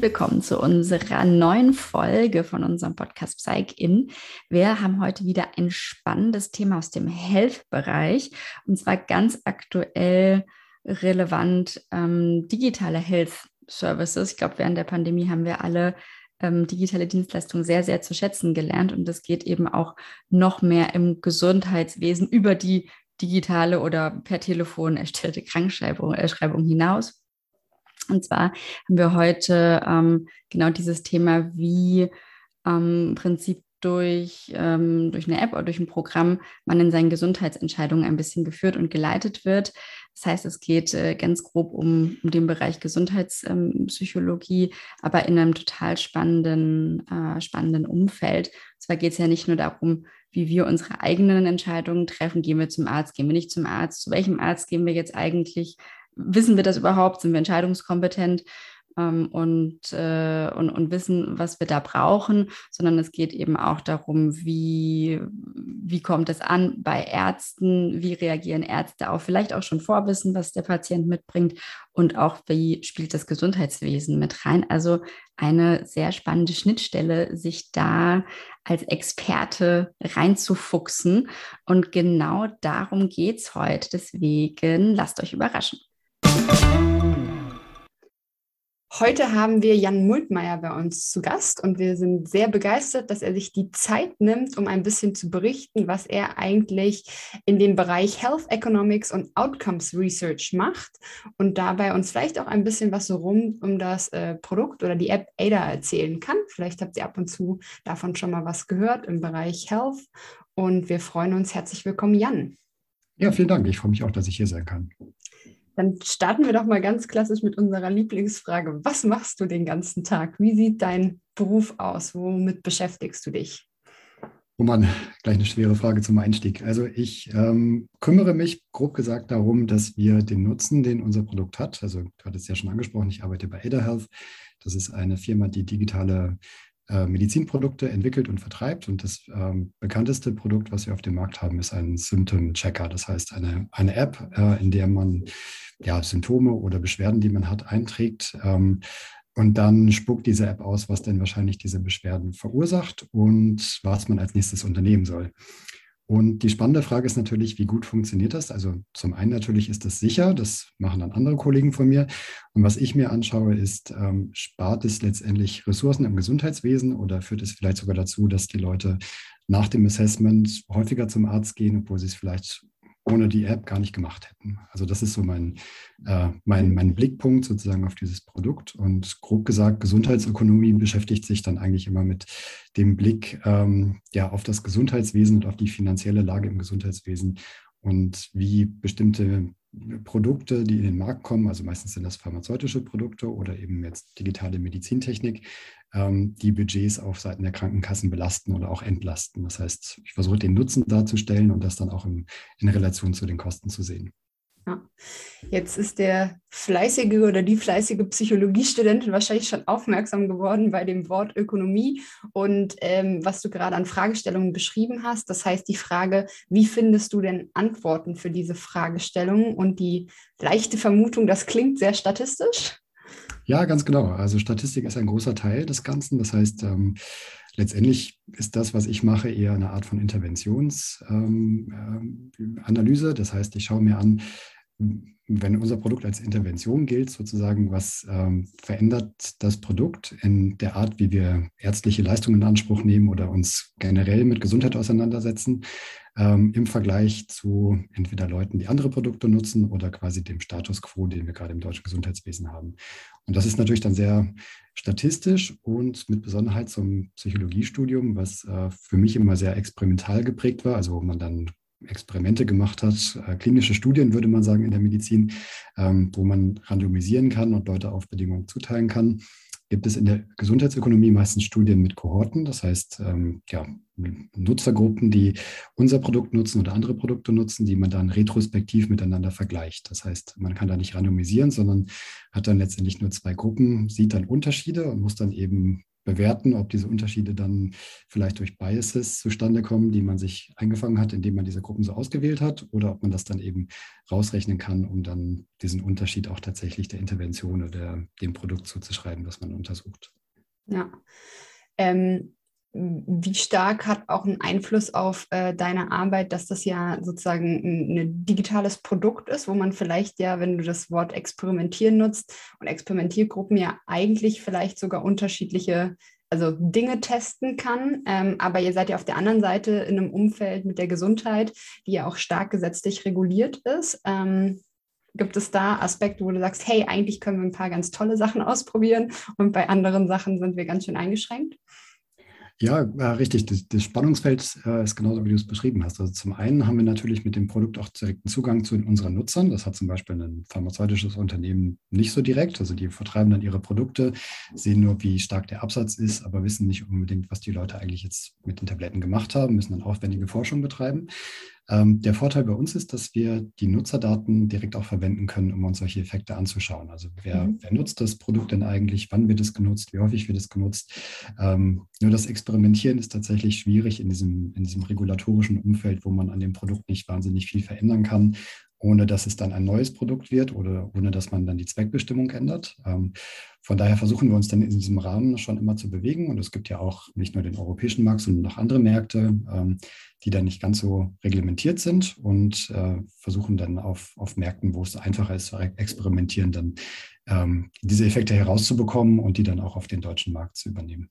Willkommen zu unserer neuen Folge von unserem Podcast Psych In. Wir haben heute wieder ein spannendes Thema aus dem Health-Bereich und zwar ganz aktuell relevant ähm, digitale Health Services. Ich glaube, während der Pandemie haben wir alle ähm, digitale Dienstleistungen sehr, sehr zu schätzen gelernt und das geht eben auch noch mehr im Gesundheitswesen über die digitale oder per Telefon erstellte Krankschreibung äh, hinaus. Und zwar haben wir heute ähm, genau dieses Thema, wie ähm, im Prinzip durch, ähm, durch eine App oder durch ein Programm man in seinen Gesundheitsentscheidungen ein bisschen geführt und geleitet wird. Das heißt, es geht äh, ganz grob um, um den Bereich Gesundheitspsychologie, ähm, aber in einem total spannenden, äh, spannenden Umfeld. Und zwar geht es ja nicht nur darum, wie wir unsere eigenen Entscheidungen treffen. Gehen wir zum Arzt, gehen wir nicht zum Arzt? Zu welchem Arzt gehen wir jetzt eigentlich? Wissen wir das überhaupt? Sind wir entscheidungskompetent? Ähm, und, äh, und, und wissen, was wir da brauchen, sondern es geht eben auch darum, wie, wie kommt es an bei Ärzten, wie reagieren Ärzte auf vielleicht auch schon Vorwissen, was der Patient mitbringt und auch wie spielt das Gesundheitswesen mit rein. Also eine sehr spannende Schnittstelle, sich da als Experte reinzufuchsen. Und genau darum geht es heute. Deswegen lasst euch überraschen. Heute haben wir Jan Multmeier bei uns zu Gast und wir sind sehr begeistert, dass er sich die Zeit nimmt, um ein bisschen zu berichten, was er eigentlich in dem Bereich Health Economics und Outcomes Research macht und dabei uns vielleicht auch ein bisschen was so rund um das äh, Produkt oder die App Ada erzählen kann. Vielleicht habt ihr ab und zu davon schon mal was gehört im Bereich Health und wir freuen uns. Herzlich willkommen, Jan. Ja, vielen Dank. Ich freue mich auch, dass ich hier sein kann. Dann starten wir doch mal ganz klassisch mit unserer Lieblingsfrage. Was machst du den ganzen Tag? Wie sieht dein Beruf aus? Womit beschäftigst du dich? Oh Mann, gleich eine schwere Frage zum Einstieg. Also ich ähm, kümmere mich grob gesagt darum, dass wir den Nutzen, den unser Produkt hat, also du hattest es ja schon angesprochen, ich arbeite bei Ada Health. Das ist eine Firma, die digitale äh, Medizinprodukte entwickelt und vertreibt. Und das ähm, bekannteste Produkt, was wir auf dem Markt haben, ist ein Symptom Checker. Das heißt, eine, eine App, äh, in der man ja, Symptome oder Beschwerden, die man hat, einträgt. Ähm, und dann spuckt diese App aus, was denn wahrscheinlich diese Beschwerden verursacht und was man als nächstes unternehmen soll. Und die spannende Frage ist natürlich, wie gut funktioniert das? Also zum einen natürlich ist das sicher, das machen dann andere Kollegen von mir. Und was ich mir anschaue, ist, ähm, spart es letztendlich Ressourcen im Gesundheitswesen oder führt es vielleicht sogar dazu, dass die Leute nach dem Assessment häufiger zum Arzt gehen, obwohl sie es vielleicht ohne die App gar nicht gemacht hätten. Also das ist so mein, äh, mein, mein Blickpunkt sozusagen auf dieses Produkt. Und grob gesagt, Gesundheitsökonomie beschäftigt sich dann eigentlich immer mit dem Blick ähm, ja, auf das Gesundheitswesen und auf die finanzielle Lage im Gesundheitswesen und wie bestimmte Produkte, die in den Markt kommen, also meistens sind das pharmazeutische Produkte oder eben jetzt digitale Medizintechnik, ähm, die Budgets auf Seiten der Krankenkassen belasten oder auch entlasten. Das heißt, ich versuche den Nutzen darzustellen und das dann auch in, in Relation zu den Kosten zu sehen. Ja. Jetzt ist der fleißige oder die fleißige Psychologiestudentin wahrscheinlich schon aufmerksam geworden bei dem Wort Ökonomie und ähm, was du gerade an Fragestellungen beschrieben hast. Das heißt, die Frage, wie findest du denn Antworten für diese Fragestellungen und die leichte Vermutung, das klingt sehr statistisch? Ja, ganz genau. Also Statistik ist ein großer Teil des Ganzen. Das heißt, ähm, letztendlich ist das, was ich mache, eher eine Art von Interventionsanalyse. Ähm, das heißt, ich schaue mir an, wenn unser Produkt als Intervention gilt, sozusagen, was ähm, verändert das Produkt in der Art, wie wir ärztliche Leistungen in Anspruch nehmen oder uns generell mit Gesundheit auseinandersetzen, ähm, im Vergleich zu entweder Leuten, die andere Produkte nutzen oder quasi dem Status quo, den wir gerade im deutschen Gesundheitswesen haben. Und das ist natürlich dann sehr statistisch und mit Besonderheit zum Psychologiestudium, was äh, für mich immer sehr experimental geprägt war, also wo man dann Experimente gemacht hat, äh, klinische Studien würde man sagen in der Medizin, ähm, wo man randomisieren kann und Leute auf Bedingungen zuteilen kann gibt es in der Gesundheitsökonomie meistens Studien mit Kohorten, das heißt ähm, ja, Nutzergruppen, die unser Produkt nutzen oder andere Produkte nutzen, die man dann retrospektiv miteinander vergleicht. Das heißt, man kann da nicht randomisieren, sondern hat dann letztendlich nur zwei Gruppen, sieht dann Unterschiede und muss dann eben bewerten, ob diese Unterschiede dann vielleicht durch Biases zustande kommen, die man sich eingefangen hat, indem man diese Gruppen so ausgewählt hat, oder ob man das dann eben rausrechnen kann, um dann diesen Unterschied auch tatsächlich der Intervention oder dem Produkt zuzuschreiben, das man untersucht. Ja. Ähm, wie stark hat auch einen Einfluss auf äh, deine Arbeit, dass das ja sozusagen ein, ein, digitales Produkt ist, wo man vielleicht ja, wenn du das Wort experimentieren nutzt und Experimentiergruppen ja eigentlich vielleicht sogar unterschiedliche also Dinge testen kann. Ähm, aber ihr seid ja auf der anderen Seite in einem Umfeld mit der Gesundheit, die ja auch stark gesetzlich reguliert ist. Ähm, gibt es da Aspekte, wo du sagst, hey, eigentlich können wir ein paar ganz tolle Sachen ausprobieren und bei anderen Sachen sind wir ganz schön eingeschränkt? Ja, richtig. Das, das Spannungsfeld äh, ist genauso, wie du es beschrieben hast. Also zum einen haben wir natürlich mit dem Produkt auch direkten Zugang zu unseren Nutzern. Das hat zum Beispiel ein pharmazeutisches Unternehmen nicht so direkt. Also die vertreiben dann ihre Produkte, sehen nur, wie stark der Absatz ist, aber wissen nicht unbedingt, was die Leute eigentlich jetzt mit den Tabletten gemacht haben, müssen dann aufwendige Forschung betreiben. Ähm, der Vorteil bei uns ist, dass wir die Nutzerdaten direkt auch verwenden können, um uns solche Effekte anzuschauen. Also wer, mhm. wer nutzt das Produkt denn eigentlich? Wann wird es genutzt? Wie häufig wird es genutzt? Ähm, nur das Experimentieren ist tatsächlich schwierig in diesem, in diesem regulatorischen Umfeld, wo man an dem Produkt nicht wahnsinnig viel verändern kann ohne dass es dann ein neues Produkt wird oder ohne dass man dann die Zweckbestimmung ändert. Ähm, von daher versuchen wir uns dann in diesem Rahmen schon immer zu bewegen. Und es gibt ja auch nicht nur den europäischen Markt, sondern auch andere Märkte, ähm, die dann nicht ganz so reglementiert sind und äh, versuchen dann auf, auf Märkten, wo es einfacher ist zu experimentieren, dann ähm, diese Effekte herauszubekommen und die dann auch auf den deutschen Markt zu übernehmen.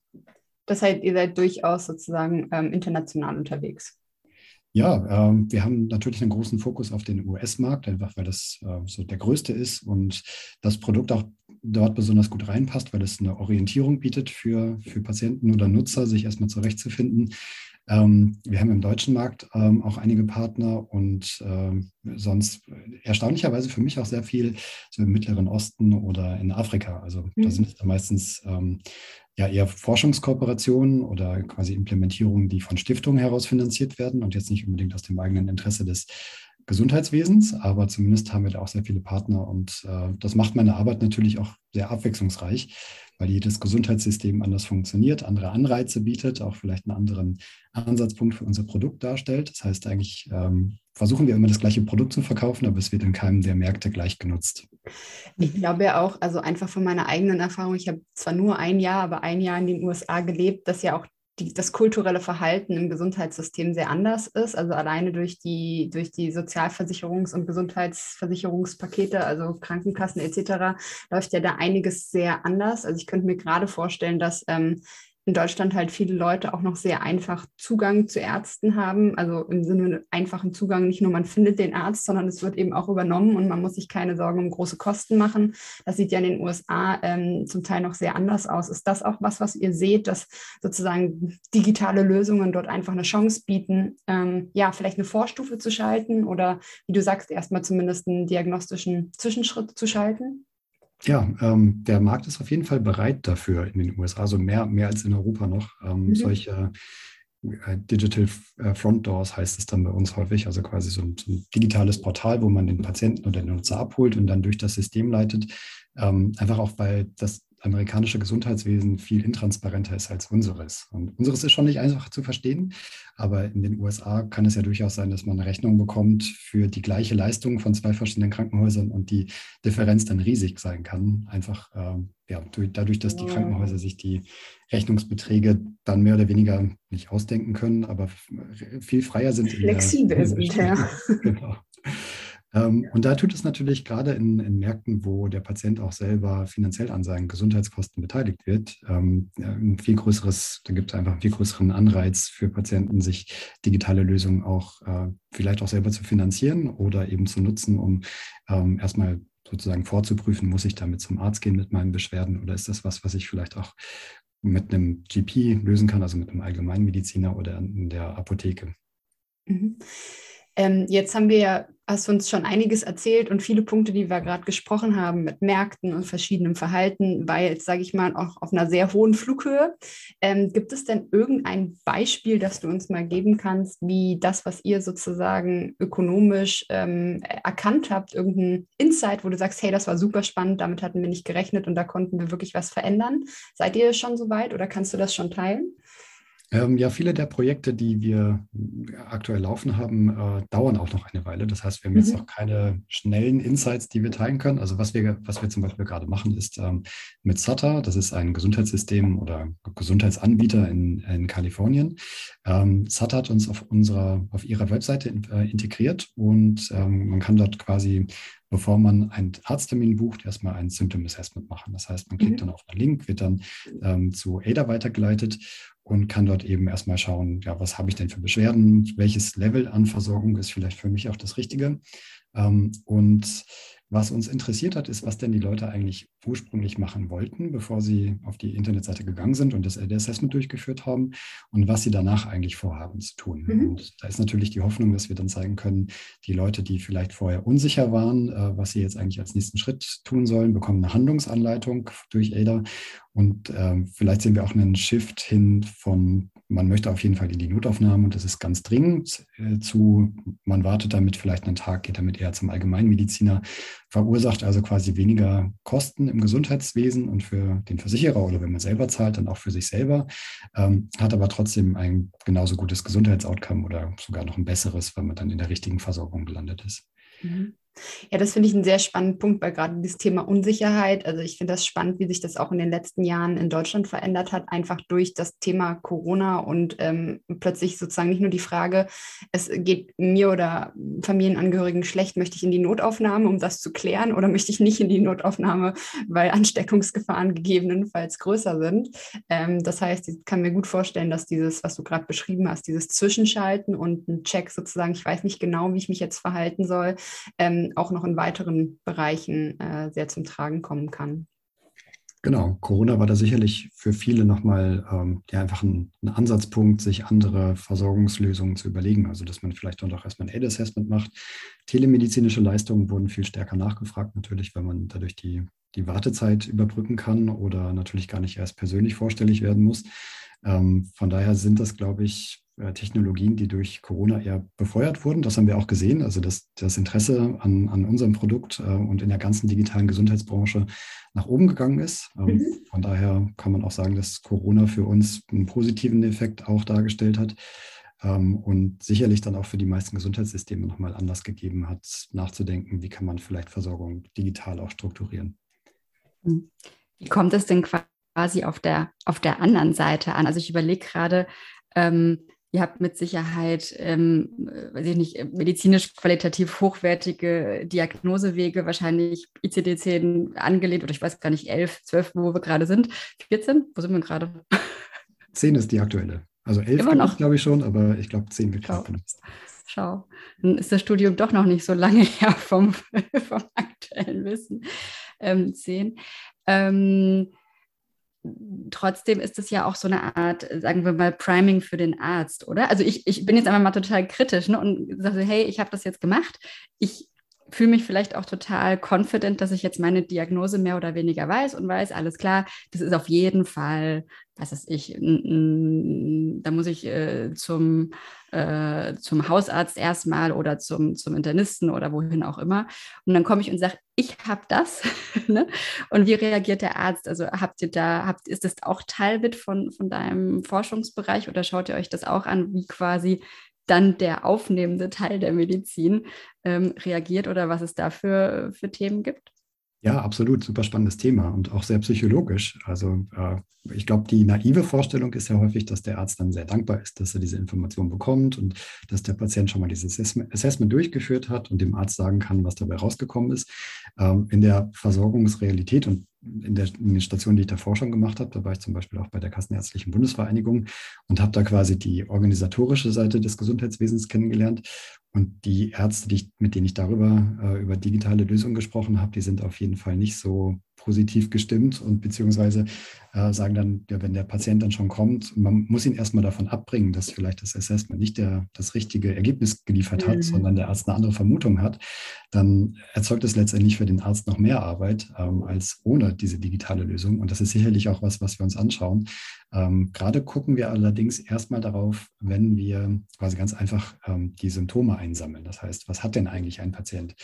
Das heißt, ihr seid durchaus sozusagen international unterwegs. Ja, ähm, wir haben natürlich einen großen Fokus auf den US-Markt, einfach weil das äh, so der größte ist und das Produkt auch dort besonders gut reinpasst, weil es eine Orientierung bietet für, für Patienten oder Nutzer, sich erstmal zurechtzufinden. Ähm, wir haben im deutschen Markt ähm, auch einige Partner und ähm, sonst erstaunlicherweise für mich auch sehr viel so im Mittleren Osten oder in Afrika. Also mhm. da sind es meistens ähm, ja eher Forschungskooperationen oder quasi Implementierungen, die von Stiftungen heraus finanziert werden und jetzt nicht unbedingt aus dem eigenen Interesse des Gesundheitswesens, aber zumindest haben wir da auch sehr viele Partner und äh, das macht meine Arbeit natürlich auch sehr abwechslungsreich, weil jedes Gesundheitssystem anders funktioniert, andere Anreize bietet, auch vielleicht einen anderen Ansatzpunkt für unser Produkt darstellt. Das heißt, eigentlich ähm, versuchen wir immer das gleiche Produkt zu verkaufen, aber es wird in keinem der Märkte gleich genutzt. Ich glaube ja auch, also einfach von meiner eigenen Erfahrung, ich habe zwar nur ein Jahr, aber ein Jahr in den USA gelebt, dass ja auch die, das kulturelle Verhalten im Gesundheitssystem sehr anders ist. Also alleine durch die, durch die Sozialversicherungs- und Gesundheitsversicherungspakete, also Krankenkassen etc., läuft ja da einiges sehr anders. Also ich könnte mir gerade vorstellen, dass ähm, in Deutschland halt viele Leute auch noch sehr einfach Zugang zu Ärzten haben. Also im Sinne einfachen Zugang, nicht nur man findet den Arzt, sondern es wird eben auch übernommen und man muss sich keine Sorgen um große Kosten machen. Das sieht ja in den USA ähm, zum Teil noch sehr anders aus. Ist das auch was, was ihr seht, dass sozusagen digitale Lösungen dort einfach eine Chance bieten, ähm, ja, vielleicht eine Vorstufe zu schalten oder wie du sagst, erstmal zumindest einen diagnostischen Zwischenschritt zu schalten? Ja, ähm, der Markt ist auf jeden Fall bereit dafür in den USA, also mehr, mehr als in Europa noch. Ähm, mhm. Solche äh, Digital äh, Front Doors heißt es dann bei uns häufig, also quasi so ein, so ein, digitales Portal, wo man den Patienten oder den Nutzer abholt und dann durch das System leitet. Ähm, einfach auch, weil das amerikanische Gesundheitswesen viel intransparenter ist als unseres. Und unseres ist schon nicht einfach zu verstehen, aber in den USA kann es ja durchaus sein, dass man eine Rechnung bekommt für die gleiche Leistung von zwei verschiedenen Krankenhäusern und die Differenz dann riesig sein kann. Einfach ähm, ja, dadurch, dass die Krankenhäuser sich die Rechnungsbeträge dann mehr oder weniger nicht ausdenken können, aber viel freier sind. Flexibel sind, ja. genau. Ähm, und da tut es natürlich gerade in, in, Märkten, wo der Patient auch selber finanziell an seinen Gesundheitskosten beteiligt wird, ähm, ein viel größeres, da gibt es einfach einen viel größeren Anreiz für Patienten, sich digitale Lösungen auch äh, vielleicht auch selber zu finanzieren oder eben zu nutzen, um ähm, erstmal sozusagen vorzuprüfen, muss ich damit zum Arzt gehen mit meinen Beschwerden oder ist das was, was ich vielleicht auch mit einem GP lösen kann, also mit einem Allgemeinmediziner oder in der Apotheke. Mhm. Ähm, jetzt haben wir ja hast uns schon einiges erzählt und viele Punkte, die wir gerade gesprochen haben mit Märkten und verschiedenem Verhalten, war jetzt, sage ich mal, auch auf einer sehr hohen Flughöhe. Ähm, gibt es denn irgendein Beispiel, das du uns mal geben kannst, wie das, was ihr sozusagen ökonomisch ähm, erkannt habt, irgendein Insight, wo du sagst, hey, das war super spannend, damit hatten wir nicht gerechnet und da konnten wir wirklich was verändern? Seid ihr schon so weit oder kannst du das schon teilen? Ähm, ja, viele der Projekte, die wir aktuell laufen haben, äh, dauern auch noch eine Weile. Das heißt, wir haben mhm. jetzt noch keine schnellen Insights, die wir teilen können. Also was wir, was wir zum Beispiel gerade machen, ist ähm, mit SATA, das ist ein Gesundheitssystem oder Gesundheitsanbieter in, in Kalifornien. Ähm, SATA hat uns auf unserer, auf ihrer Webseite in, äh, integriert und ähm, man kann dort quasi bevor man einen Arzttermin bucht, erstmal ein Symptom Assessment machen. Das heißt, man klickt mhm. dann auf einen Link, wird dann ähm, zu ADA weitergeleitet und kann dort eben erstmal schauen, ja, was habe ich denn für Beschwerden, welches Level an Versorgung ist vielleicht für mich auch das Richtige. Ähm, und was uns interessiert hat, ist, was denn die Leute eigentlich ursprünglich machen wollten, bevor sie auf die Internetseite gegangen sind und das Assessment durchgeführt haben und was sie danach eigentlich vorhaben zu tun. Mhm. Und da ist natürlich die Hoffnung, dass wir dann zeigen können, die Leute, die vielleicht vorher unsicher waren, äh, was sie jetzt eigentlich als nächsten Schritt tun sollen, bekommen eine Handlungsanleitung durch ADA und äh, vielleicht sehen wir auch einen Shift hin von, man möchte auf jeden Fall in die Notaufnahme und das ist ganz dringend, äh, zu, man wartet damit vielleicht einen Tag, geht damit eher zum Allgemeinmediziner, verursacht also quasi weniger Kosten im Gesundheitswesen und für den Versicherer oder wenn man selber zahlt, dann auch für sich selber, ähm, hat aber trotzdem ein genauso gutes Gesundheitsoutcome oder sogar noch ein besseres, wenn man dann in der richtigen Versorgung gelandet ist. Mhm. Ja, das finde ich einen sehr spannenden Punkt, weil gerade dieses Thema Unsicherheit, also ich finde das spannend, wie sich das auch in den letzten Jahren in Deutschland verändert hat, einfach durch das Thema Corona und ähm, plötzlich sozusagen nicht nur die Frage, es geht mir oder Familienangehörigen schlecht, möchte ich in die Notaufnahme, um das zu klären, oder möchte ich nicht in die Notaufnahme, weil Ansteckungsgefahren gegebenenfalls größer sind. Ähm, das heißt, ich kann mir gut vorstellen, dass dieses, was du gerade beschrieben hast, dieses Zwischenschalten und ein Check sozusagen, ich weiß nicht genau, wie ich mich jetzt verhalten soll, ähm, auch noch in weiteren Bereichen äh, sehr zum Tragen kommen kann. Genau, Corona war da sicherlich für viele nochmal ähm, ja, einfach ein, ein, Ansatzpunkt, sich andere Versorgungslösungen zu überlegen. Also, dass man vielleicht dann auch erstmal ein Aid-Assessment macht. Telemedizinische Leistungen wurden viel stärker nachgefragt, natürlich, weil man dadurch die, die Wartezeit überbrücken kann oder natürlich gar nicht erst persönlich vorstellig werden muss. Ähm, von daher sind das, glaube ich, Technologien, die durch Corona eher befeuert wurden. Das haben wir auch gesehen. Also dass das Interesse an, an unserem Produkt äh, und in der ganzen digitalen Gesundheitsbranche nach oben gegangen ist. Ähm, mhm. Von daher kann man auch sagen, dass Corona für uns einen positiven Effekt auch dargestellt hat ähm, und sicherlich dann auch für die meisten Gesundheitssysteme nochmal Anlass gegeben hat, nachzudenken, wie kann man vielleicht Versorgung digital auch strukturieren. Wie kommt es denn quasi auf der, auf der anderen Seite an? Also ich überlege gerade, ähm, Ihr habt mit Sicherheit, ähm, weiß ich nicht, medizinisch qualitativ hochwertige Diagnosewege, wahrscheinlich ICD-10 angelehnt oder ich weiß gar nicht, 11, 12, wo wir gerade sind. 14? Wo sind wir gerade? 10 ist die aktuelle. Also 11 glaube ich schon, aber ich glaube 10 wird gerade benutzt. Schau, dann ist das Studium doch noch nicht so lange her vom, vom aktuellen Wissen. Ähm, 10. Ähm, trotzdem ist es ja auch so eine Art, sagen wir mal, Priming für den Arzt, oder? Also ich, ich bin jetzt einfach mal total kritisch ne, und sage, hey, ich habe das jetzt gemacht. Ich fühle mich vielleicht auch total confident, dass ich jetzt meine Diagnose mehr oder weniger weiß und weiß, alles klar, das ist auf jeden Fall, was weiß ich, da muss ich äh, zum, äh, zum Hausarzt erstmal oder zum, zum Internisten oder wohin auch immer. Und dann komme ich und sage, ich habe das. ne? Und wie reagiert der Arzt? Also habt ihr da, habt, ist das auch Teil mit von, von deinem Forschungsbereich oder schaut ihr euch das auch an, wie quasi dann der aufnehmende Teil der Medizin ähm, reagiert oder was es da für, für Themen gibt? Ja, absolut. Super spannendes Thema und auch sehr psychologisch. Also äh, ich glaube, die naive Vorstellung ist ja häufig, dass der Arzt dann sehr dankbar ist, dass er diese Information bekommt und dass der Patient schon mal dieses Assessment durchgeführt hat und dem Arzt sagen kann, was dabei rausgekommen ist. Ähm, in der Versorgungsrealität und in, der, in den Stationen, die ich davor schon gemacht habe, da war ich zum Beispiel auch bei der Kassenärztlichen Bundesvereinigung und habe da quasi die organisatorische Seite des Gesundheitswesens kennengelernt. Und die Ärzte, die ich, mit denen ich darüber, äh, über digitale Lösungen gesprochen habe, die sind auf jeden Fall nicht so positiv gestimmt und beziehungsweise äh, sagen dann, ja, wenn der Patient dann schon kommt, man muss ihn erstmal davon abbringen, dass vielleicht das Assessment nicht der, das richtige Ergebnis geliefert hat, mhm. sondern der Arzt eine andere Vermutung hat, dann erzeugt es letztendlich für den Arzt noch mehr Arbeit ähm, als ohne diese digitale Lösung. Und das ist sicherlich auch was, was wir uns anschauen. Ähm, gerade gucken wir allerdings erstmal darauf, wenn wir quasi ganz einfach ähm, die Symptome einsammeln. Das heißt, was hat denn eigentlich ein Patient?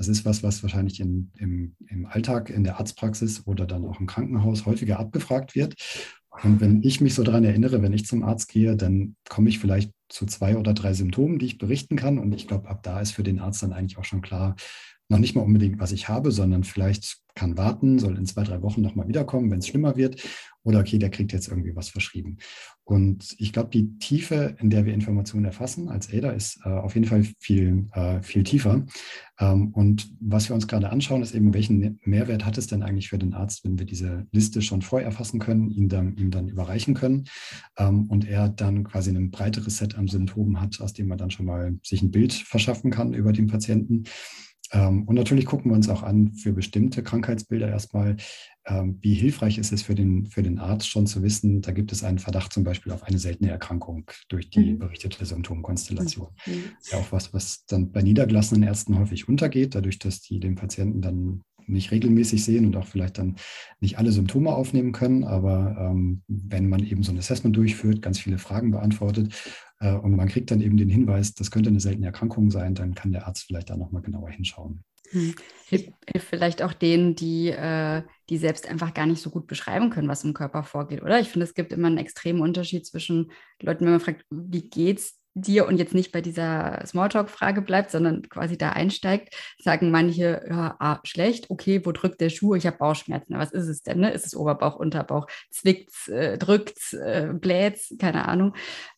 Das ist was, was wahrscheinlich in, im, im Alltag, in der Arztpraxis oder dann auch im Krankenhaus häufiger abgefragt wird. Und wenn ich mich so daran erinnere, wenn ich zum Arzt gehe, dann komme ich vielleicht zu zwei oder drei Symptomen, die ich berichten kann. Und ich glaube, ab da ist für den Arzt dann eigentlich auch schon klar, noch nicht mal unbedingt, was ich habe, sondern vielleicht kann warten, soll in zwei, drei Wochen nochmal wiederkommen, wenn es schlimmer wird. Oder okay, der kriegt jetzt irgendwie was verschrieben. Und ich glaube, die Tiefe, in der wir Informationen erfassen als ADA, ist äh, auf jeden Fall viel, äh, viel tiefer. Ähm, und was wir uns gerade anschauen, ist eben, welchen Mehrwert hat es denn eigentlich für den Arzt, wenn wir diese Liste schon vorher erfassen können, ihm dann, ihm dann überreichen können ähm, und er dann quasi ein breiteres Set an Symptomen hat, aus dem man dann schon mal sich ein Bild verschaffen kann über den Patienten. Ähm, und natürlich gucken wir uns auch an für bestimmte Krankheitsbilder erstmal, ähm, wie hilfreich ist es für den, für den Arzt schon zu wissen, da gibt es einen Verdacht zum Beispiel auf eine seltene Erkrankung durch die mhm. berichtete Symptomkonstellation. Mhm. Ja, auch was, was dann bei niedergelassenen Ärzten häufig untergeht, dadurch, dass die den Patienten dann nicht regelmäßig sehen und auch vielleicht dann nicht alle Symptome aufnehmen können. Aber ähm, wenn man eben so ein Assessment durchführt, ganz viele Fragen beantwortet und man kriegt dann eben den Hinweis, das könnte eine seltene Erkrankung sein, dann kann der Arzt vielleicht da nochmal genauer hinschauen. Hm. Hilft, hilft vielleicht auch denen, die, äh, die selbst einfach gar nicht so gut beschreiben können, was im Körper vorgeht, oder? Ich finde, es gibt immer einen extremen Unterschied zwischen Leuten, wenn man fragt, wie geht's dir und jetzt nicht bei dieser Smalltalk-Frage bleibt, sondern quasi da einsteigt, sagen manche, ja, ah, schlecht, okay, wo drückt der Schuh? Ich habe Bauchschmerzen. Was ist es denn? Ne? Ist es Oberbauch, Unterbauch? Zwickt's, äh, drückt's, äh, bläht's? Keine Ahnung.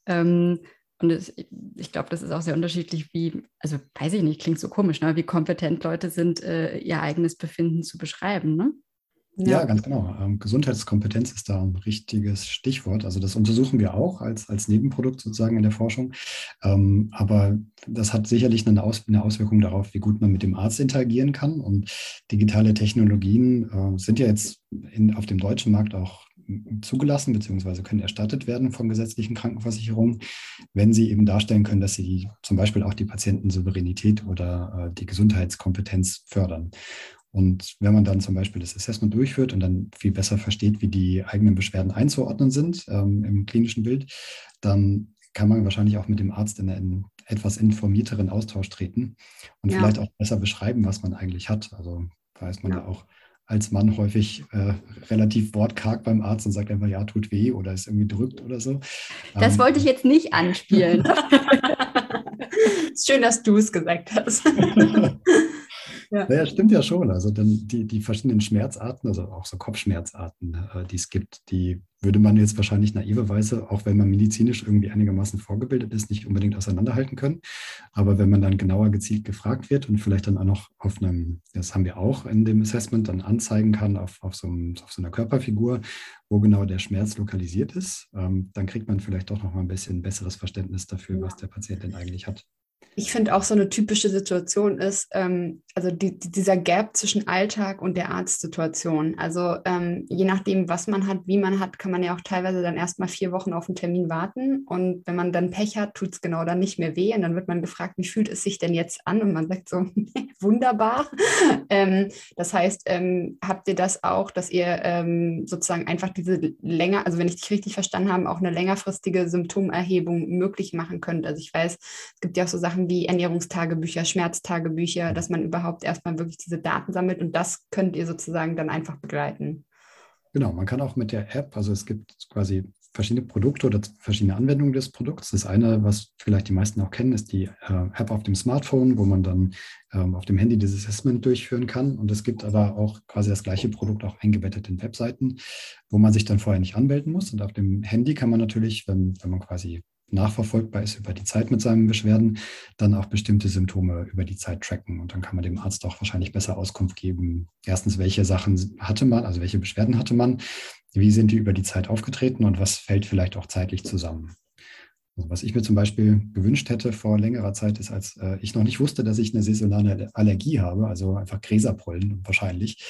Ähm, und es, ich glaube, das ist auch sehr unterschiedlich, wie, also weiß ich nicht, klingt so komisch, ne? wie kompetent Leute sind, äh, ihr eigenes Befinden zu beschreiben. Ne? Ja, ja ganz genau. Ähm, Gesundheitskompetenz ist da ein richtiges Stichwort. Also das untersuchen wir auch als, als Nebenprodukt sozusagen in der Forschung. Ähm, aber das hat sicherlich eine, Aus, eine, Auswirkung darauf, wie gut man mit dem Arzt interagieren kann. Und digitale Technologien äh, sind ja jetzt in, auf dem deutschen Markt auch zugelassen bzw. können erstattet werden von gesetzlichen Krankenversicherungen, wenn sie eben darstellen können, dass sie zum Beispiel auch die Patientensouveränität oder äh, die Gesundheitskompetenz fördern. Und wenn man dann zum Beispiel das Assessment durchführt und dann viel besser versteht, wie die eigenen Beschwerden einzuordnen sind ähm, im klinischen Bild, dann kann man wahrscheinlich auch mit dem Arzt in einen etwas informierteren Austausch treten und ja. vielleicht auch besser beschreiben, was man eigentlich hat. Also weiß man ja, ja auch als Mann häufig äh, relativ wortkarg beim Arzt und sagt einfach, ja, tut weh oder ist irgendwie drückt oder so. Das ähm, wollte ich jetzt nicht anspielen. Schön, dass du es gesagt hast. Ja. Naja, stimmt ja schon. Also dann die, die verschiedenen Schmerzarten, also auch so Kopfschmerzarten, äh, die es gibt, die würde man jetzt wahrscheinlich naiverweise, auch wenn man medizinisch irgendwie einigermaßen vorgebildet ist, nicht unbedingt auseinanderhalten können. Aber wenn man dann genauer gezielt gefragt wird und vielleicht dann auch noch auf einem, das haben wir auch in dem Assessment, dann anzeigen kann auf, auf, so, einem, auf so einer Körperfigur, wo genau der Schmerz lokalisiert ist, ähm, dann kriegt man vielleicht doch noch mal ein bisschen besseres Verständnis dafür, was der Patient denn eigentlich hat. Ich finde auch so eine typische Situation ist, ähm, also die, die, dieser Gap zwischen Alltag und der Arztsituation. Also ähm, je nachdem, was man hat, wie man hat, kann man ja auch teilweise dann erstmal vier Wochen auf einen Termin warten. Und wenn man dann Pech hat, tut es genau dann nicht mehr weh. Und dann wird man gefragt, wie fühlt es sich denn jetzt an? Und man sagt so, wunderbar. ähm, das heißt, ähm, habt ihr das auch, dass ihr ähm, sozusagen einfach diese länger, also wenn ich dich richtig verstanden habe, auch eine längerfristige Symptomerhebung möglich machen könnt? Also ich weiß, es gibt ja auch so Sachen, Sachen wie Ernährungstagebücher, Schmerztagebücher, dass man überhaupt erstmal wirklich diese Daten sammelt und das könnt ihr sozusagen dann einfach begleiten. Genau, man kann auch mit der App, also es gibt quasi verschiedene Produkte oder verschiedene Anwendungen des Produkts. Das eine, was vielleicht die meisten auch kennen, ist die äh, App auf dem Smartphone, wo man dann ähm, auf dem Handy dieses Assessment durchführen kann. Und es gibt aber auch quasi das gleiche Produkt auch eingebettet in Webseiten, wo man sich dann vorher nicht anmelden muss. Und auf dem Handy kann man natürlich, wenn, wenn man quasi nachverfolgbar ist über die Zeit mit seinen Beschwerden, dann auch bestimmte Symptome über die Zeit tracken. Und dann kann man dem Arzt auch wahrscheinlich besser Auskunft geben. Erstens, welche Sachen hatte man, also welche Beschwerden hatte man, wie sind die über die Zeit aufgetreten und was fällt vielleicht auch zeitlich zusammen. Also was ich mir zum Beispiel gewünscht hätte vor längerer Zeit, ist, als äh, ich noch nicht wusste, dass ich eine saisonale Allergie habe, also einfach Gräserpollen wahrscheinlich,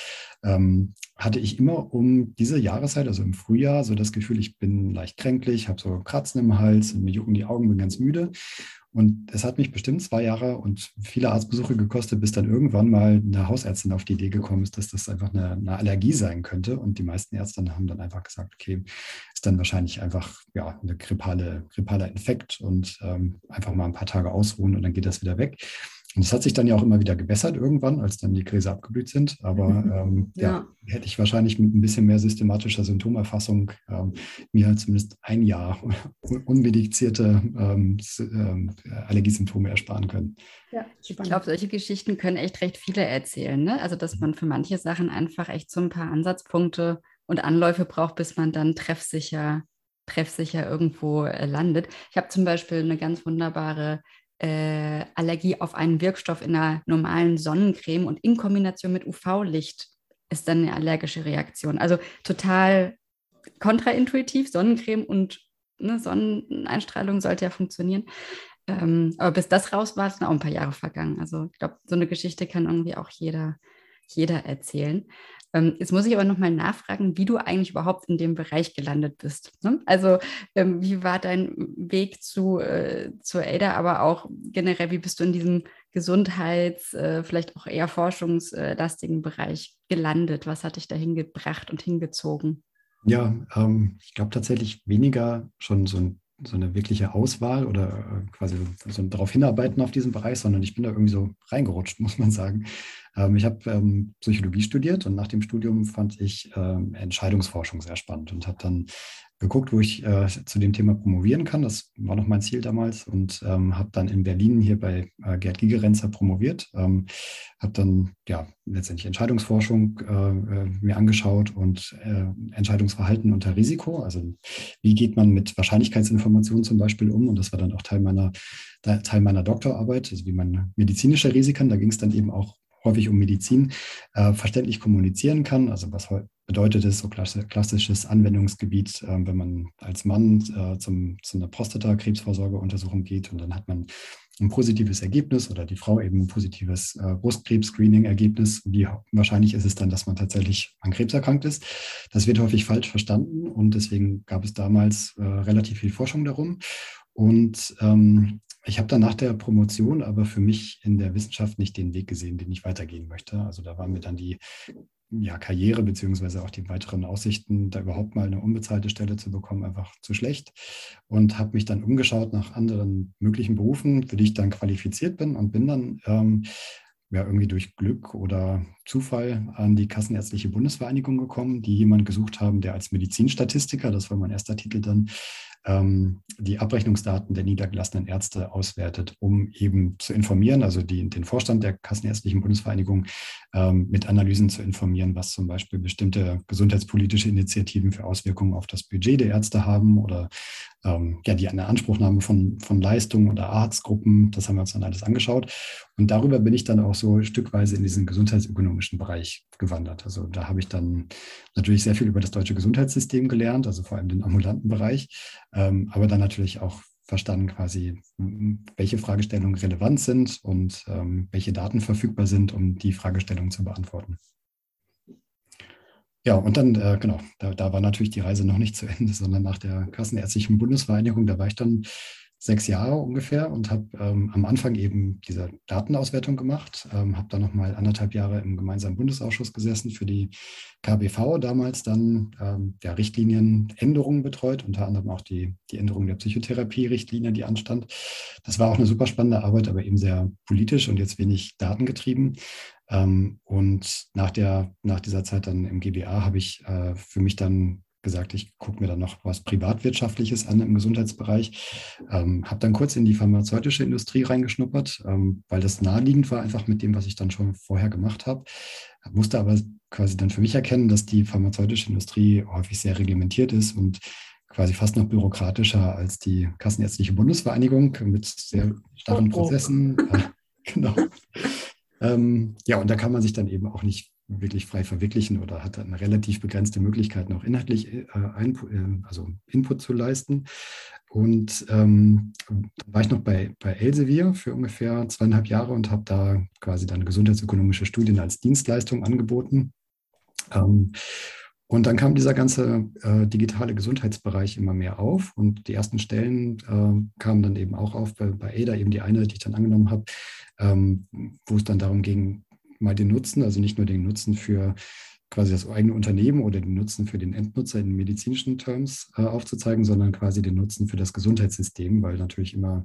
ähm, hatte ich immer um diese Jahreszeit, also im Frühjahr, so das Gefühl, ich bin leicht kränklich, habe so Kratzen im Hals, mir jucken die Augen, bin ganz müde. Und es hat mich bestimmt zwei Jahre und viele Arztbesuche gekostet, bis dann irgendwann mal eine Hausärztin auf die Idee gekommen ist, dass das einfach eine, eine Allergie sein könnte. Und die meisten Ärzte haben dann einfach gesagt, okay, ist dann wahrscheinlich einfach ja, eine grippale, Infekt und ähm, einfach mal ein paar Tage ausruhen und dann geht das wieder weg. Und es hat sich dann ja auch immer wieder gebessert irgendwann, als dann die Krise abgeblüht sind. Aber mhm. ähm, ja. ja. hätte ich wahrscheinlich mit ein bisschen mehr systematischer Symptomerfassung ähm, mir zumindest ein Jahr unmedizierte ähm, ähm, Allergiesymptome ersparen können. Ja, ich glaube, solche Geschichten können echt recht viele erzählen. Ne? Also, dass man für manche Sachen einfach echt so ein paar Ansatzpunkte und Anläufe braucht, bis man dann treffsicher treffsicher irgendwo äh, landet. Ich habe zum Beispiel eine ganz wunderbare äh, Allergie auf einen Wirkstoff in einer normalen Sonnencreme und in Kombination mit UV-Licht ist dann eine allergische Reaktion. Also total kontraintuitiv, Sonnencreme und ne, Sonneneinstrahlung sollte ja funktionieren. Ähm, aber bis das raus war, sind auch ein paar Jahre vergangen. Also ich glaube, so eine Geschichte kann irgendwie auch jeder, jeder erzählen. Ähm, jetzt muss ich aber nochmal nachfragen, wie du eigentlich überhaupt in dem Bereich gelandet bist. Ne? Also ähm, wie war dein Weg zu, äh, zur ADA, aber auch generell, wie bist du in diesem Gesundheits-, äh, vielleicht auch eher forschungslastigen Bereich gelandet? Was hat dich dahin gebracht und hingezogen? Ja, ähm, ich glaube tatsächlich weniger schon so ein so eine wirkliche Auswahl oder äh, quasi so darauf hinarbeiten auf diesen Bereich, sondern ich bin da irgendwie so reingerutscht, muss man sagen. Ähm, ich habe ähm, Psychologie studiert und nach dem Studium fand ich ähm, Entscheidungsforschung sehr spannend und habe dann geguckt, wo ich äh, zu dem Thema promovieren kann. Das war noch mein Ziel damals und ähm, habe dann in Berlin hier bei äh, Gerd Gigerenzer promoviert. Ähm, habe dann ja letztendlich Entscheidungsforschung äh, äh, mir angeschaut und äh, Entscheidungsverhalten unter Risiko. Also wie geht man mit Wahrscheinlichkeitsinformationen zum Beispiel um? Und das war dann auch Teil meiner Teil meiner Doktorarbeit, also wie man medizinische Risiken, da ging es dann eben auch häufig um Medizin, äh, verständlich kommunizieren kann. Also was bedeutet es, so klassisches Anwendungsgebiet, äh, wenn man als Mann äh, zum, zu einer Prostatakrebsvorsorgeuntersuchung geht und dann hat man ein positives Ergebnis oder die Frau eben ein positives äh, Brustkrebs-Screening-Ergebnis. Wie wahrscheinlich ist es dann, dass man tatsächlich an Krebs erkrankt ist? Das wird häufig falsch verstanden und deswegen gab es damals äh, relativ viel Forschung darum. Und ähm, ich habe dann nach der Promotion aber für mich in der Wissenschaft nicht den Weg gesehen, den ich weitergehen möchte. Also da war mir dann die ja, Karriere beziehungsweise auch die weiteren Aussichten, da überhaupt mal eine unbezahlte Stelle zu bekommen, einfach zu schlecht. Und habe mich dann umgeschaut nach anderen möglichen Berufen, für die ich dann qualifiziert bin und bin dann ähm, ja, irgendwie durch Glück oder Zufall an die Kassenärztliche Bundesvereinigung gekommen, die jemanden gesucht haben, der als Medizinstatistiker, das war mein erster Titel dann, ähm, die Abrechnungsdaten der niedergelassenen Ärzte auswertet, um eben zu informieren, also die, den Vorstand der Kassenärztlichen Bundesvereinigung ähm, mit Analysen zu informieren, was zum Beispiel bestimmte gesundheitspolitische Initiativen für Auswirkungen auf das Budget der Ärzte haben oder ähm, ja, die eine Anspruchnahme von, von Leistungen oder Arztgruppen, das haben wir uns dann alles angeschaut. Und darüber bin ich dann auch so stückweise in diesen gesundheitsökonomischen Bereich gewandert. Also da habe ich dann natürlich sehr viel über das deutsche Gesundheitssystem gelernt, also vor allem den ambulanten Bereich, ähm, aber dann natürlich auch verstanden quasi, welche Fragestellungen relevant sind und ähm, welche Daten verfügbar sind, um die Fragestellungen zu beantworten. Ja, und dann, äh, genau, da, da war natürlich die Reise noch nicht zu Ende, sondern nach der Kassenärztlichen Bundesvereinigung, da war ich dann sechs Jahre ungefähr und habe ähm, am Anfang eben diese Datenauswertung gemacht, ähm, habe dann nochmal anderthalb Jahre im gemeinsamen Bundesausschuss gesessen für die KBV, damals dann ähm, ja, Richtlinienänderungen betreut, unter anderem auch die, die Änderung der Psychotherapie-Richtlinie, die anstand. Das war auch eine super spannende Arbeit, aber eben sehr politisch und jetzt wenig datengetrieben. Ähm, und nach, der, nach dieser Zeit dann im GBA habe ich äh, für mich dann gesagt, ich gucke mir dann noch was Privatwirtschaftliches an im Gesundheitsbereich. Ähm, habe dann kurz in die pharmazeutische Industrie reingeschnuppert, ähm, weil das naheliegend war, einfach mit dem, was ich dann schon vorher gemacht habe. Musste aber quasi dann für mich erkennen, dass die pharmazeutische Industrie häufig sehr reglementiert ist und quasi fast noch bürokratischer als die Kassenärztliche Bundesvereinigung mit sehr starren Prozessen. Äh, genau. Ähm, ja, und da kann man sich dann eben auch nicht wirklich frei verwirklichen oder hat dann relativ begrenzte Möglichkeiten, auch inhaltlich äh, äh, also Input zu leisten. Und ähm, war ich noch bei, bei Elsevier für ungefähr zweieinhalb Jahre und habe da quasi dann gesundheitsökonomische Studien als Dienstleistung angeboten. Ähm, und dann kam dieser ganze äh, digitale Gesundheitsbereich immer mehr auf und die ersten Stellen äh, kamen dann eben auch auf bei, bei ADA, eben die eine, die ich dann angenommen habe, ähm, wo es dann darum ging, mal den Nutzen, also nicht nur den Nutzen für quasi das eigene Unternehmen oder den Nutzen für den Endnutzer in medizinischen Terms äh, aufzuzeigen, sondern quasi den Nutzen für das Gesundheitssystem, weil natürlich immer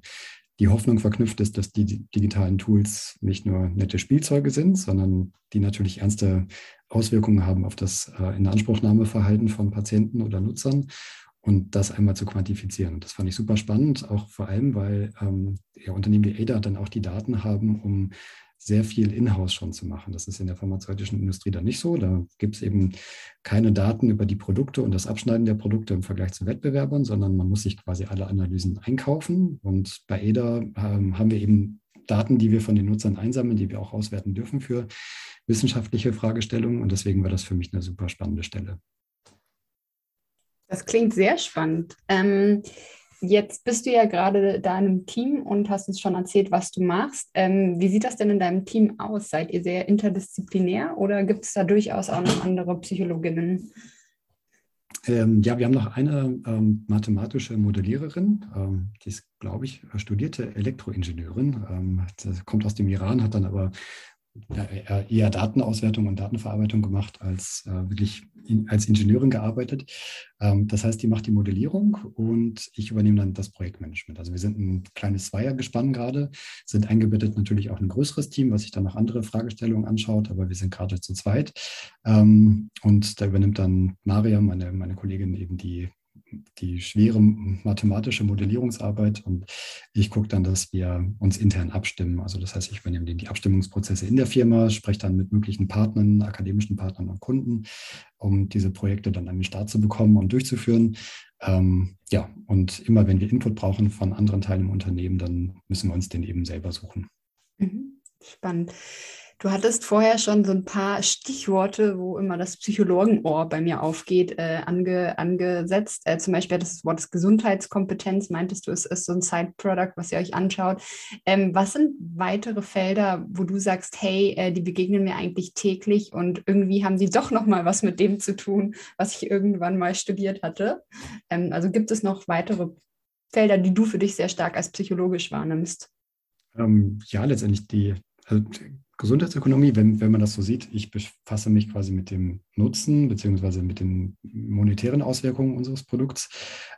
die Hoffnung verknüpft ist, dass die digitalen Tools nicht nur nette Spielzeuge sind, sondern die natürlich ernste Auswirkungen haben auf das äh, Inanspruchnahmeverhalten von Patienten oder Nutzern und das einmal zu quantifizieren. Das fand ich super spannend, auch vor allem, weil ähm, ja, Unternehmen wie ADA dann auch die Daten haben, um sehr viel in-house schon zu machen. Das ist in der pharmazeutischen Industrie dann nicht so. Da gibt es eben keine Daten über die Produkte und das Abschneiden der Produkte im Vergleich zu Wettbewerbern, sondern man muss sich quasi alle Analysen einkaufen. Und bei EDA ähm, haben wir eben Daten, die wir von den Nutzern einsammeln, die wir auch auswerten dürfen für wissenschaftliche Fragestellungen. Und deswegen war das für mich eine super spannende Stelle. Das klingt sehr spannend. Ähm, Jetzt bist du ja gerade da in einem Team und hast uns schon erzählt, was du machst. Ähm, wie sieht das denn in deinem Team aus? Seid ihr sehr interdisziplinär oder gibt es da durchaus auch noch andere Psychologinnen? Ähm, ja, wir haben noch eine ähm, mathematische Modelliererin, ähm, die ist, glaube ich, studierte Elektroingenieurin. Ähm, kommt aus dem Iran, hat dann aber eher Datenauswertung und Datenverarbeitung gemacht, als äh, wirklich in, als Ingenieurin gearbeitet. Ähm, das heißt, die macht die Modellierung und ich übernehme dann das Projektmanagement. Also wir sind ein kleines Zweiergespann gerade, sind eingebettet natürlich auch ein größeres Team, was sich dann noch andere Fragestellungen anschaut, aber wir sind gerade zu zweit. Ähm, und da übernimmt dann Maria, meine, meine Kollegin, eben die die schwere mathematische Modellierungsarbeit und ich gucke dann, dass wir uns intern abstimmen. Also das heißt, ich übernehme die Abstimmungsprozesse in der Firma, spreche dann mit möglichen Partnern, akademischen Partnern und Kunden, um diese Projekte dann an den Start zu bekommen und durchzuführen. Ähm, ja, und immer wenn wir Input brauchen von anderen Teilen im Unternehmen, dann müssen wir uns den eben selber suchen. Mhm. Spannend. Du hattest vorher schon so ein paar Stichworte, wo immer das Psychologenohr bei mir aufgeht, äh, ange, angesetzt. Äh, zum Beispiel das Wort Gesundheitskompetenz, meintest du, es ist so ein Side-Product, was ihr euch anschaut. Ähm, was sind weitere Felder, wo du sagst, hey, äh, die begegnen mir eigentlich täglich und irgendwie haben sie doch nochmal was mit dem zu tun, was ich irgendwann mal studiert hatte? Ähm, also gibt es noch weitere Felder, die du für dich sehr stark als psychologisch wahrnimmst? Ähm, ja, letztendlich die, also Gesundheitsökonomie, wenn, wenn man das so sieht, ich befasse mich quasi mit dem Nutzen beziehungsweise mit den monetären Auswirkungen unseres Produkts.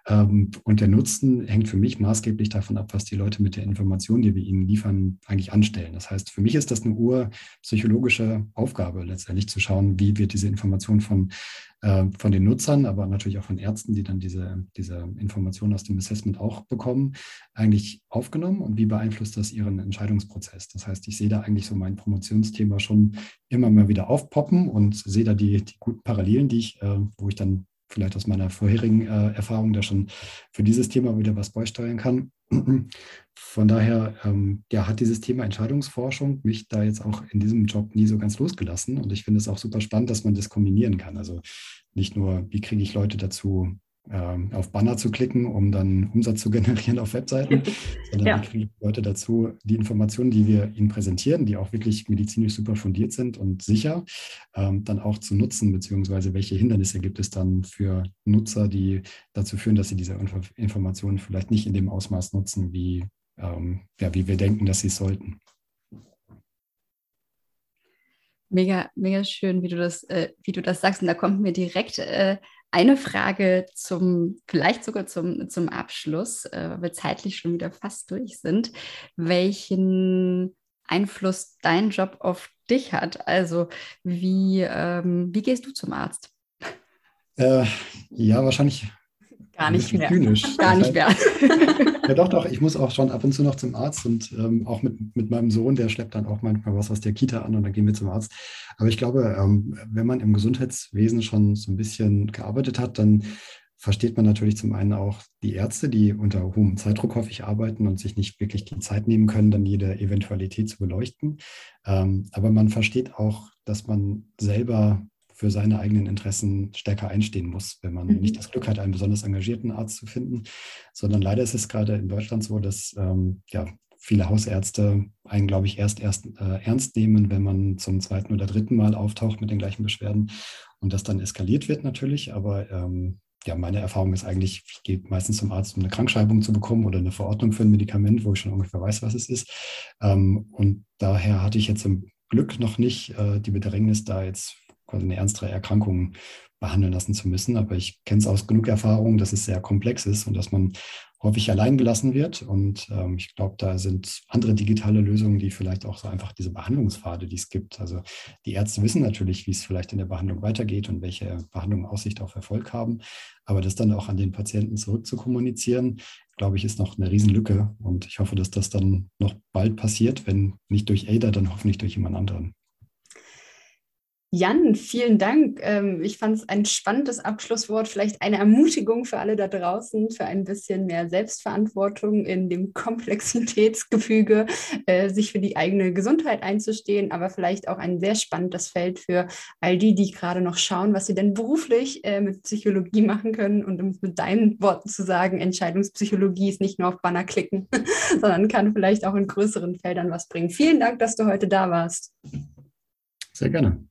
Ähm, und der Nutzen hängt für mich maßgeblich davon ab, was die Leute mit der Information, die wir ihnen liefern, eigentlich anstellen. Das heißt, für mich ist das eine urpsychologische Aufgabe, letztendlich zu schauen, wie wird diese Information von äh, von den Nutzern, aber natürlich auch von Ärzten, die dann diese, diese Informationen aus dem Assessment auch bekommen, eigentlich aufgenommen und wie beeinflusst das ihren Entscheidungsprozess? Das heißt, ich sehe da eigentlich so mein Promotionsthema schon immer mal wieder aufpoppen und sehe da die, die guten Parallelen, die ich, äh, wo ich dann vielleicht aus meiner vorherigen äh, Erfahrung da schon für dieses Thema wieder was beisteuern kann. Von daher ähm, ja, hat dieses Thema Entscheidungsforschung mich da jetzt auch in diesem Job nie so ganz losgelassen. Und ich finde es auch super spannend, dass man das kombinieren kann. Also nicht nur, wie kriege ich Leute dazu, ähm, auf Banner zu klicken, um dann Umsatz zu generieren auf Webseiten, sondern ja. wir kriegen Leute dazu, die Informationen, die wir ihnen präsentieren, die auch wirklich medizinisch super fundiert sind und sicher, ähm, dann auch zu nutzen, beziehungsweise welche Hindernisse gibt es dann für Nutzer, die dazu führen, dass sie diese Informationen vielleicht nicht in dem Ausmaß nutzen, wie, ähm, ja, wie wir denken, dass sie es sollten. Mega, mega schön, wie du das, äh, wie du das sagst. Und da kommt mir direkt äh, eine Frage zum, vielleicht sogar zum, zum Abschluss, äh, weil wir zeitlich schon wieder fast durch sind. Welchen Einfluss dein Job auf dich hat? Also wie, ähm, wie gehst du zum Arzt? Äh, ja, wahrscheinlich Gar nicht mehr. Zynisch. Gar nicht mehr. ja, doch, doch. Ich muss auch schon ab und zu noch zum Arzt und ähm, auch mit, mit meinem Sohn, der schleppt dann auch manchmal was aus der Kita an und dann gehen wir zum Arzt. Aber ich glaube, ähm, wenn man im Gesundheitswesen schon so ein bisschen gearbeitet hat, dann versteht man natürlich zum einen auch die Ärzte, die unter hohem Zeitdruck häufig arbeiten und sich nicht wirklich die Zeit nehmen können, dann jede Eventualität zu beleuchten. Ähm, aber man versteht auch, dass man selber für seine eigenen Interessen stärker einstehen muss, wenn man mhm. nicht das Glück hat, einen besonders engagierten Arzt zu finden, sondern leider ist es gerade in Deutschland so, dass ähm, ja, viele Hausärzte einen, glaube ich, erst erst äh, ernst nehmen, wenn man zum zweiten oder dritten Mal auftaucht mit den gleichen Beschwerden und das dann eskaliert wird natürlich. Aber ähm, ja, meine Erfahrung ist eigentlich, ich gehe meistens zum Arzt, um eine Krankschreibung zu bekommen oder eine Verordnung für ein Medikament, wo ich schon ungefähr weiß, was es ist. Ähm, und daher hatte ich jetzt zum Glück noch nicht äh, die Bedrängnis, da jetzt quasi eine ernstere Erkrankung behandeln lassen zu müssen. Aber ich kenne es aus genug Erfahrung, dass es sehr komplex ist und dass man häufig allein gelassen wird. Und ähm, ich glaube, da sind andere digitale Lösungen, die vielleicht auch so einfach diese Behandlungspfade, die es gibt. Also die Ärzte wissen natürlich, wie es vielleicht in der Behandlung weitergeht und welche Behandlungen Aussicht auf Erfolg haben. Aber das dann auch an den Patienten zurück zu kommunizieren, glaube ich, ist noch eine Riesenlücke. Und ich hoffe, dass das dann noch bald passiert, wenn nicht durch ADA, dann hoffentlich durch jemand anderen. Jan, vielen Dank. Ähm, ich fand es ein spannendes Abschlusswort, vielleicht eine Ermutigung für alle da draußen, für ein bisschen mehr Selbstverantwortung in dem Komplexitätsgefüge, äh, sich für die eigene Gesundheit einzustehen, aber vielleicht auch ein sehr spannendes Feld für all die, die gerade noch schauen, was sie denn beruflich äh, mit Psychologie machen können. Und um mit deinen Worten zu sagen, Entscheidungspsychologie ist nicht nur auf Banner klicken, sondern kann vielleicht auch in größeren Feldern was bringen. Vielen Dank, dass du heute da warst. Sehr gerne.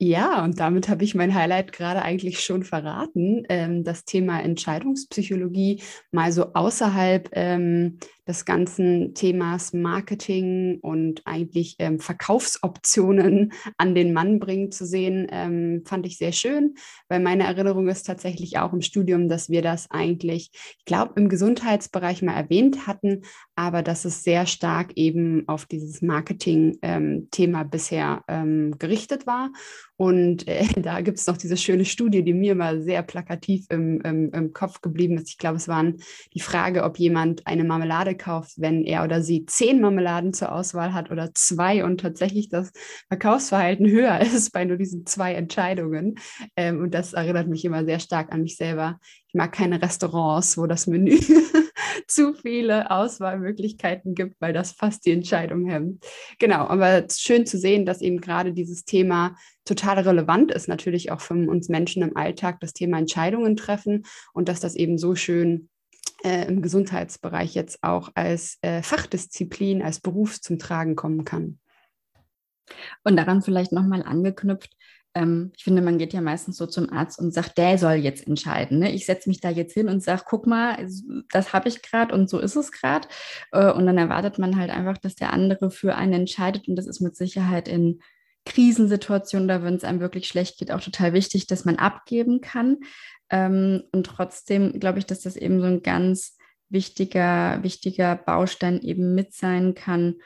Ja, und damit habe ich mein Highlight gerade eigentlich schon verraten. Ähm, das Thema Entscheidungspsychologie mal so außerhalb ähm, des ganzen Themas Marketing und eigentlich ähm, Verkaufsoptionen an den Mann bringen zu sehen, ähm, fand ich sehr schön, weil meine Erinnerung ist tatsächlich auch im Studium, dass wir das eigentlich, ich glaube, im Gesundheitsbereich mal erwähnt hatten, aber dass es sehr stark eben auf dieses Marketing-Thema ähm, bisher ähm, gerichtet war. Und äh, da gibt es noch diese schöne Studie, die mir mal sehr plakativ im, im, im Kopf geblieben ist. Ich glaube, es war die Frage, ob jemand eine Marmelade kauft, wenn er oder sie zehn Marmeladen zur Auswahl hat oder zwei und tatsächlich das Verkaufsverhalten höher ist bei nur diesen zwei Entscheidungen. Ähm, und das erinnert mich immer sehr stark an mich selber. Ich mag keine Restaurants, wo das Menü zu viele Auswahlmöglichkeiten gibt, weil das fast die Entscheidung hemmt. Genau, aber schön zu sehen, dass eben gerade dieses Thema total relevant ist, natürlich auch für uns Menschen im Alltag, das Thema Entscheidungen treffen und dass das eben so schön äh, im Gesundheitsbereich jetzt auch als äh, Fachdisziplin, als Beruf zum Tragen kommen kann. Und daran vielleicht nochmal angeknüpft, ähm, ich finde, man geht ja meistens so zum Arzt und sagt, der soll jetzt entscheiden. Ne? Ich setze mich da jetzt hin und sage, guck mal, das habe ich gerade und so ist es gerade. Äh, und dann erwartet man halt einfach, dass der andere für einen entscheidet. Und das ist mit Sicherheit in Krisensituationen oder wenn es einem wirklich schlecht geht, auch total wichtig, dass man abgeben kann. Ähm, und trotzdem glaube ich, dass das eben so ein ganz wichtiger, wichtiger Baustein eben mit sein kann,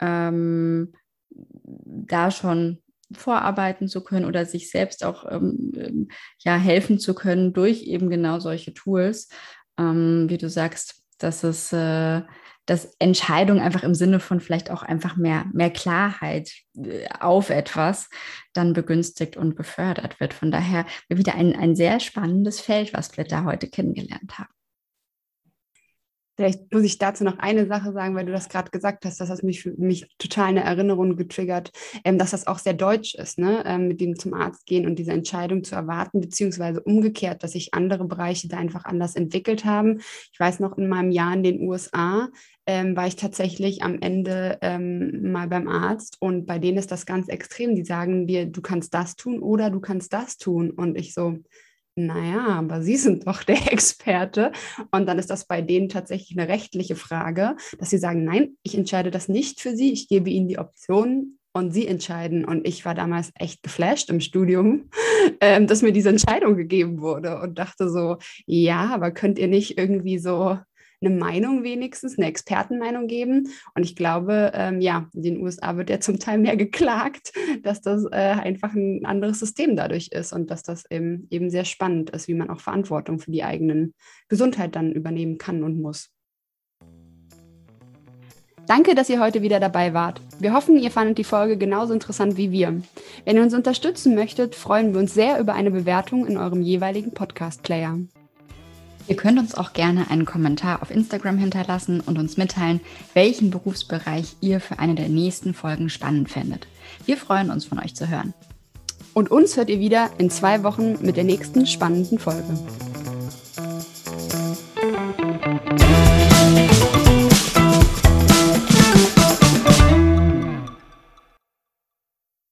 ähm, da schon vorarbeiten zu können oder sich selbst auch ähm, ähm, ja, helfen zu können durch eben genau solche Tools, ähm, wie du sagst, dass es äh, dass Entscheidung einfach im Sinne von vielleicht auch einfach mehr, mehr Klarheit äh, auf etwas dann begünstigt und befördert wird. Von daher wieder ein, ein sehr spannendes Feld, was wir da heute kennengelernt haben. Vielleicht muss ich dazu noch eine Sache sagen, weil du das gerade gesagt hast, dass das mich, mich total eine Erinnerung getriggert, ähm, dass das auch sehr deutsch ist, ne? ähm, mit dem zum Arzt gehen und diese Entscheidung zu erwarten, beziehungsweise umgekehrt, dass sich andere Bereiche da einfach anders entwickelt haben. Ich weiß noch, in meinem Jahr in den USA ähm, war ich tatsächlich am Ende ähm, mal beim Arzt und bei denen ist das ganz extrem. Die sagen dir, du kannst das tun oder du kannst das tun. Und ich so, naja, aber Sie sind doch der Experte. Und dann ist das bei denen tatsächlich eine rechtliche Frage, dass sie sagen, nein, ich entscheide das nicht für Sie, ich gebe Ihnen die Option und Sie entscheiden. Und ich war damals echt geflasht im Studium, ähm, dass mir diese Entscheidung gegeben wurde und dachte so, ja, aber könnt ihr nicht irgendwie so eine Meinung wenigstens, eine Expertenmeinung geben. Und ich glaube, ähm, ja, in den USA wird ja zum Teil mehr geklagt, dass das äh, einfach ein anderes System dadurch ist und dass das eben, eben sehr spannend ist, wie man auch Verantwortung für die eigenen Gesundheit dann übernehmen kann und muss. Danke, dass ihr heute wieder dabei wart. Wir hoffen, ihr fandet die Folge genauso interessant wie wir. Wenn ihr uns unterstützen möchtet, freuen wir uns sehr über eine Bewertung in eurem jeweiligen Podcast-Player. Ihr könnt uns auch gerne einen Kommentar auf Instagram hinterlassen und uns mitteilen, welchen Berufsbereich ihr für eine der nächsten Folgen spannend findet. Wir freuen uns, von euch zu hören. Und uns hört ihr wieder in zwei Wochen mit der nächsten spannenden Folge.